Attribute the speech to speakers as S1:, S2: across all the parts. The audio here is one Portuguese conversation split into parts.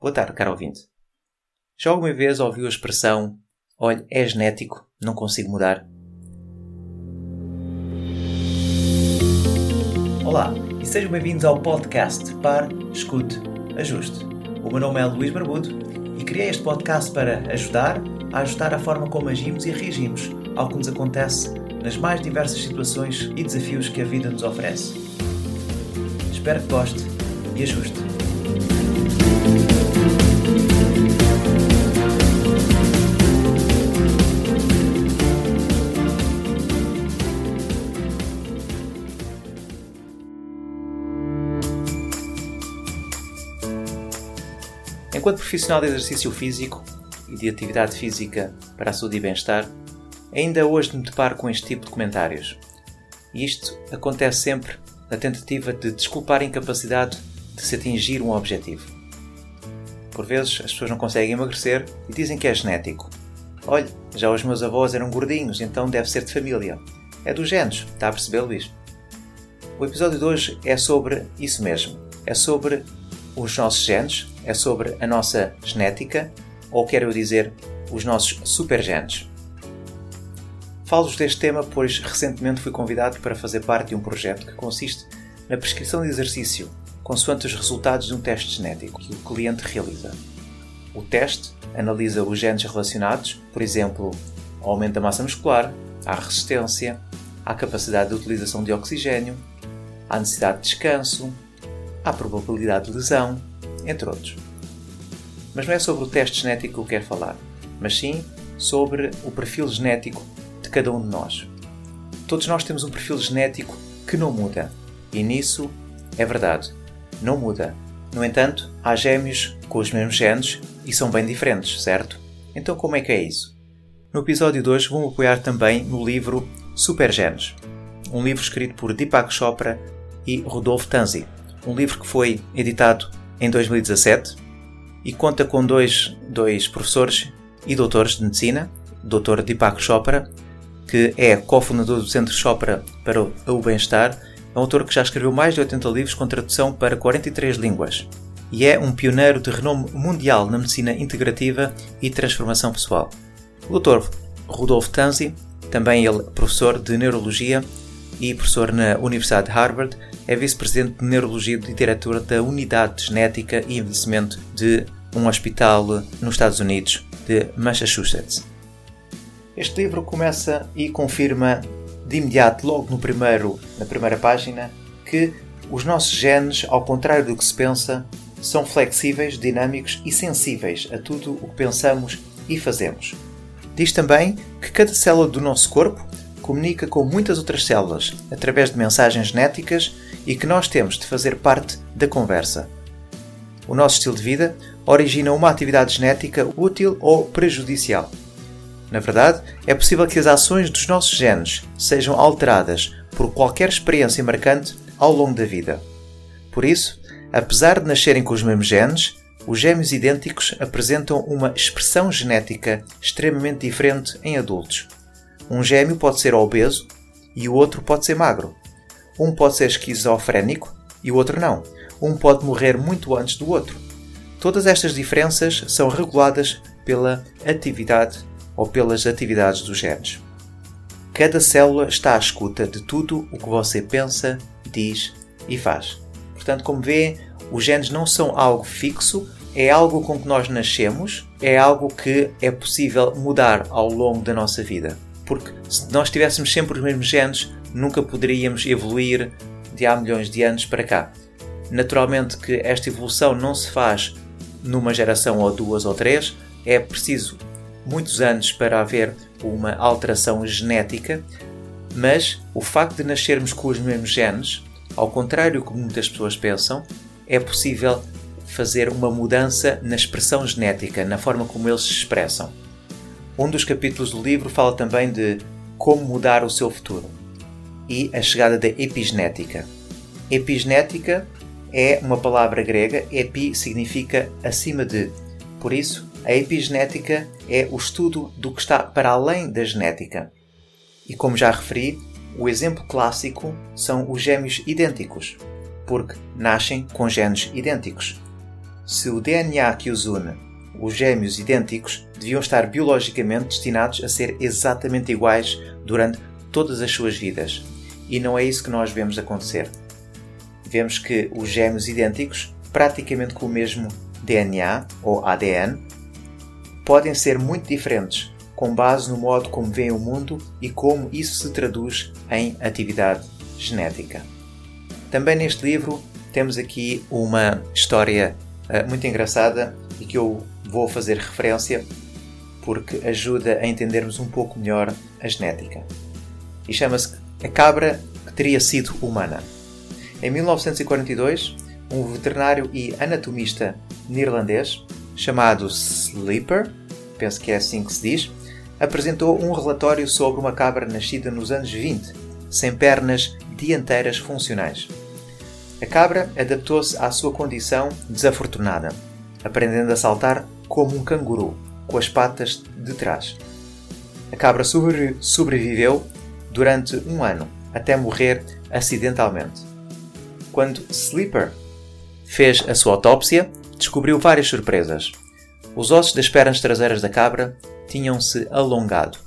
S1: Boa tarde, caro ouvinte. Já alguma vez ouviu a expressão Olha, é genético, não consigo mudar? Olá e sejam bem-vindos ao podcast Par, Escute, Ajuste. O meu nome é Luís Barbudo e criei este podcast para ajudar a ajustar a forma como agimos e reagimos ao que nos acontece nas mais diversas situações e desafios que a vida nos oferece. Espero que goste e ajuste. Enquanto profissional de exercício físico e de atividade física para a saúde e bem-estar, ainda hoje me deparo com este tipo de comentários. E isto acontece sempre na tentativa de desculpar a incapacidade de se atingir um objetivo. Por vezes as pessoas não conseguem emagrecer e dizem que é genético. Olha, já os meus avós eram gordinhos, então deve ser de família. É dos genes, está a perceber, Luís? O episódio de hoje é sobre isso mesmo. É sobre os nossos genes, é sobre a nossa genética, ou quero dizer, os nossos supergenes. Falo-vos deste tema pois recentemente fui convidado para fazer parte de um projeto que consiste na prescrição de exercício consoante os resultados de um teste genético que o cliente realiza. O teste analisa os genes relacionados, por exemplo, ao aumento da massa muscular, à resistência, à capacidade de utilização de oxigênio, à necessidade de descanso, à probabilidade de lesão, entre outros. Mas não é sobre o teste genético que eu quero falar, mas sim sobre o perfil genético de cada um de nós. Todos nós temos um perfil genético que não muda, e nisso é verdade, não muda. No entanto, há gêmeos com os mesmos genes e são bem diferentes, certo? Então como é que é isso? No episódio de hoje vou apoiar também no livro Supergenes, um livro escrito por Deepak Chopra e Rodolfo Tanzi, um livro que foi editado em 2017 e conta com dois, dois professores e doutores de medicina, Dr. Deepak Chopra, que é cofundador do Centro Chopra para o Bem-Estar, é um autor que já escreveu mais de 80 livros com tradução para 43 línguas e é um pioneiro de renome mundial na medicina integrativa e transformação pessoal. O Dr. Rudolf Tanzi, também ele professor de Neurologia e professor na Universidade de Harvard, é vice-presidente de Neurologia e diretor da Unidade de Genética e Envelhecimento de um hospital nos Estados Unidos, de Massachusetts. Este livro começa e confirma de imediato, logo no primeiro, na primeira página, que os nossos genes, ao contrário do que se pensa, são flexíveis, dinâmicos e sensíveis a tudo o que pensamos e fazemos. Diz também que cada célula do nosso corpo comunica com muitas outras células através de mensagens genéticas e que nós temos de fazer parte da conversa. O nosso estilo de vida origina uma atividade genética útil ou prejudicial. Na verdade, é possível que as ações dos nossos genes sejam alteradas por qualquer experiência marcante ao longo da vida. Por isso, apesar de nascerem com os mesmos genes, os gêmeos idênticos apresentam uma expressão genética extremamente diferente em adultos. Um gêmeo pode ser obeso e o outro pode ser magro. Um pode ser esquizofrénico e o outro não. Um pode morrer muito antes do outro. Todas estas diferenças são reguladas pela atividade ou pelas atividades dos genes. Cada célula está à escuta de tudo o que você pensa, diz e faz. Portanto, como vê, os genes não são algo fixo, é algo com que nós nascemos, é algo que é possível mudar ao longo da nossa vida porque se nós tivéssemos sempre os mesmos genes, nunca poderíamos evoluir de há milhões de anos para cá. Naturalmente que esta evolução não se faz numa geração ou duas ou três, é preciso muitos anos para haver uma alteração genética, mas o facto de nascermos com os mesmos genes, ao contrário do que muitas pessoas pensam, é possível fazer uma mudança na expressão genética, na forma como eles se expressam. Um dos capítulos do livro fala também de como mudar o seu futuro e a chegada da epigenética. Epigenética é uma palavra grega, epi significa acima de. Por isso, a epigenética é o estudo do que está para além da genética. E como já referi, o exemplo clássico são os gêmeos idênticos, porque nascem com genes idênticos. se o DNA que os une, os gêmeos idênticos, deviam estar biologicamente destinados a ser exatamente iguais durante todas as suas vidas. E não é isso que nós vemos acontecer. Vemos que os gêmeos idênticos, praticamente com o mesmo DNA ou ADN, podem ser muito diferentes com base no modo como veem o mundo e como isso se traduz em atividade genética. Também neste livro temos aqui uma história uh, muito engraçada e que eu vou fazer referência porque ajuda a entendermos um pouco melhor a genética. E chama-se A Cabra que Teria Sido Humana. Em 1942, um veterinário e anatomista neerlandês chamado Sleeper, penso que é assim que se diz, apresentou um relatório sobre uma cabra nascida nos anos 20, sem pernas dianteiras funcionais. A cabra adaptou-se à sua condição desafortunada, aprendendo a saltar como um canguru, com as patas de trás. A cabra sobreviveu durante um ano, até morrer acidentalmente. Quando Sleeper fez a sua autópsia, descobriu várias surpresas. Os ossos das pernas traseiras da cabra tinham-se alongado.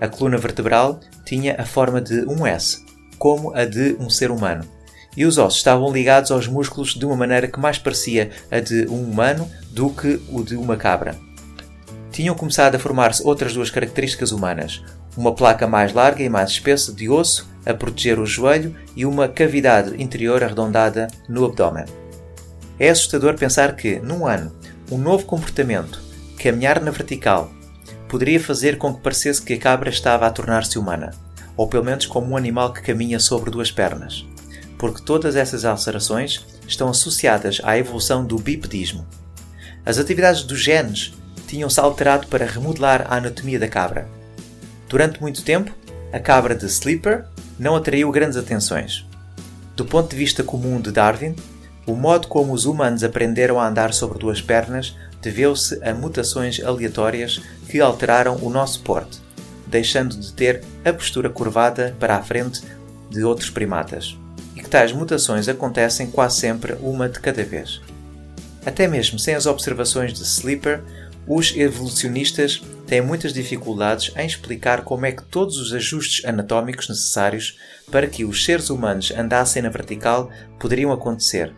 S1: A coluna vertebral tinha a forma de um S, como a de um ser humano, e os ossos estavam ligados aos músculos de uma maneira que mais parecia a de um humano do que o de uma cabra. Tinham começado a formar-se outras duas características humanas: uma placa mais larga e mais espessa de osso a proteger o joelho e uma cavidade interior arredondada no abdômen. É assustador pensar que, num ano, um novo comportamento, caminhar na vertical, poderia fazer com que parecesse que a cabra estava a tornar-se humana, ou pelo menos como um animal que caminha sobre duas pernas, porque todas essas alterações estão associadas à evolução do bipedismo. As atividades dos genes tinham-se alterado para remodelar a anatomia da cabra. Durante muito tempo, a cabra de Sleeper não atraiu grandes atenções. Do ponto de vista comum de Darwin, o modo como os humanos aprenderam a andar sobre duas pernas deveu-se a mutações aleatórias que alteraram o nosso porte, deixando de ter a postura curvada para a frente de outros primatas, tais mutações acontecem quase sempre uma de cada vez. Até mesmo sem as observações de Sleeper, os evolucionistas têm muitas dificuldades em explicar como é que todos os ajustes anatómicos necessários para que os seres humanos andassem na vertical poderiam acontecer,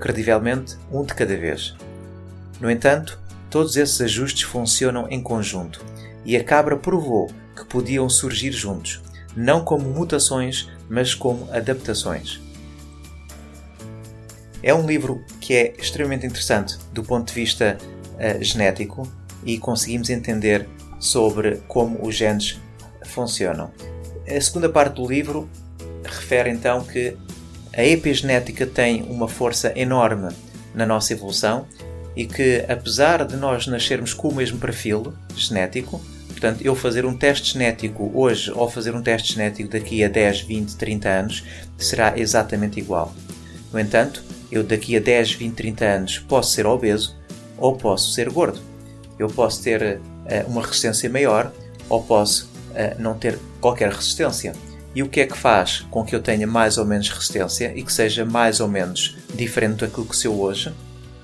S1: credivelmente um de cada vez. No entanto, todos esses ajustes funcionam em conjunto e a cabra provou que podiam surgir juntos, não como mutações, mas como adaptações. É um livro que é extremamente interessante do ponto de vista uh, genético e conseguimos entender sobre como os genes funcionam. A segunda parte do livro refere então que a epigenética tem uma força enorme na nossa evolução e que, apesar de nós nascermos com o mesmo perfil genético, portanto, eu fazer um teste genético hoje ou fazer um teste genético daqui a 10, 20, 30 anos será exatamente igual. No entanto, eu daqui a 10, 20, 30 anos posso ser obeso ou posso ser gordo. Eu posso ter uh, uma resistência maior ou posso uh, não ter qualquer resistência. E o que é que faz com que eu tenha mais ou menos resistência e que seja mais ou menos diferente daquilo que sou hoje?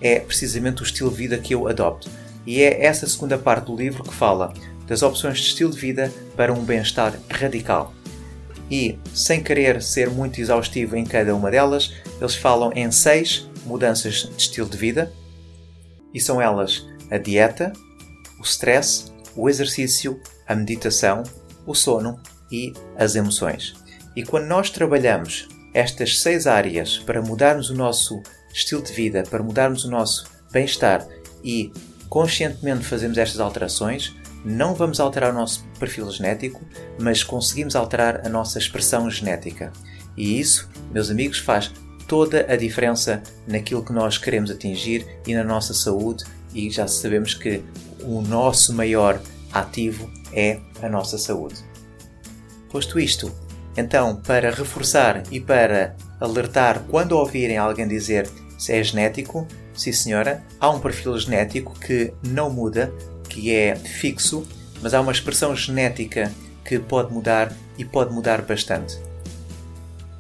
S1: é precisamente o estilo de vida que eu adopto. E é essa segunda parte do livro que fala das opções de estilo de vida para um bem-estar radical. E, sem querer ser muito exaustivo em cada uma delas, eles falam em seis mudanças de estilo de vida, e são elas a dieta, o stress, o exercício, a meditação, o sono e as emoções. E quando nós trabalhamos estas seis áreas para mudarmos o nosso estilo de vida, para mudarmos o nosso bem-estar e conscientemente fazemos estas alterações, não vamos alterar o nosso perfil genético, mas conseguimos alterar a nossa expressão genética. E isso, meus amigos, faz toda a diferença naquilo que nós queremos atingir e na nossa saúde, e já sabemos que o nosso maior ativo é a nossa saúde. Posto isto, então, para reforçar e para alertar quando ouvirem alguém dizer se é genético, sim senhora, há um perfil genético que não muda, que é fixo, mas há uma expressão genética que pode mudar e pode mudar bastante.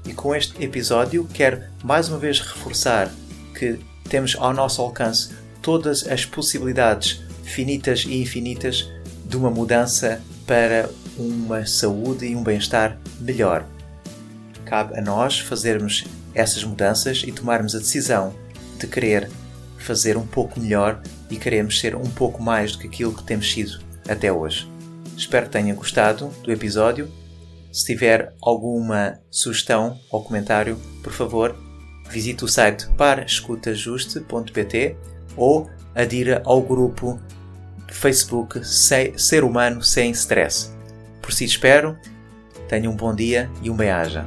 S1: E com este episódio quero mais uma vez reforçar que temos ao nosso alcance todas as possibilidades finitas e infinitas de uma mudança para uma saúde e um bem-estar melhor. Cabe a nós fazermos essas mudanças e tomarmos a decisão de querer fazer um pouco melhor e queremos ser um pouco mais do que aquilo que temos sido até hoje. Espero que tenham gostado do episódio. Se tiver alguma sugestão ou comentário, por favor, visite o site paraescutajuste.pt ou adira ao grupo Facebook Ser Humano Sem Stress. Por si espero, tenha um bom dia e um bem-aja.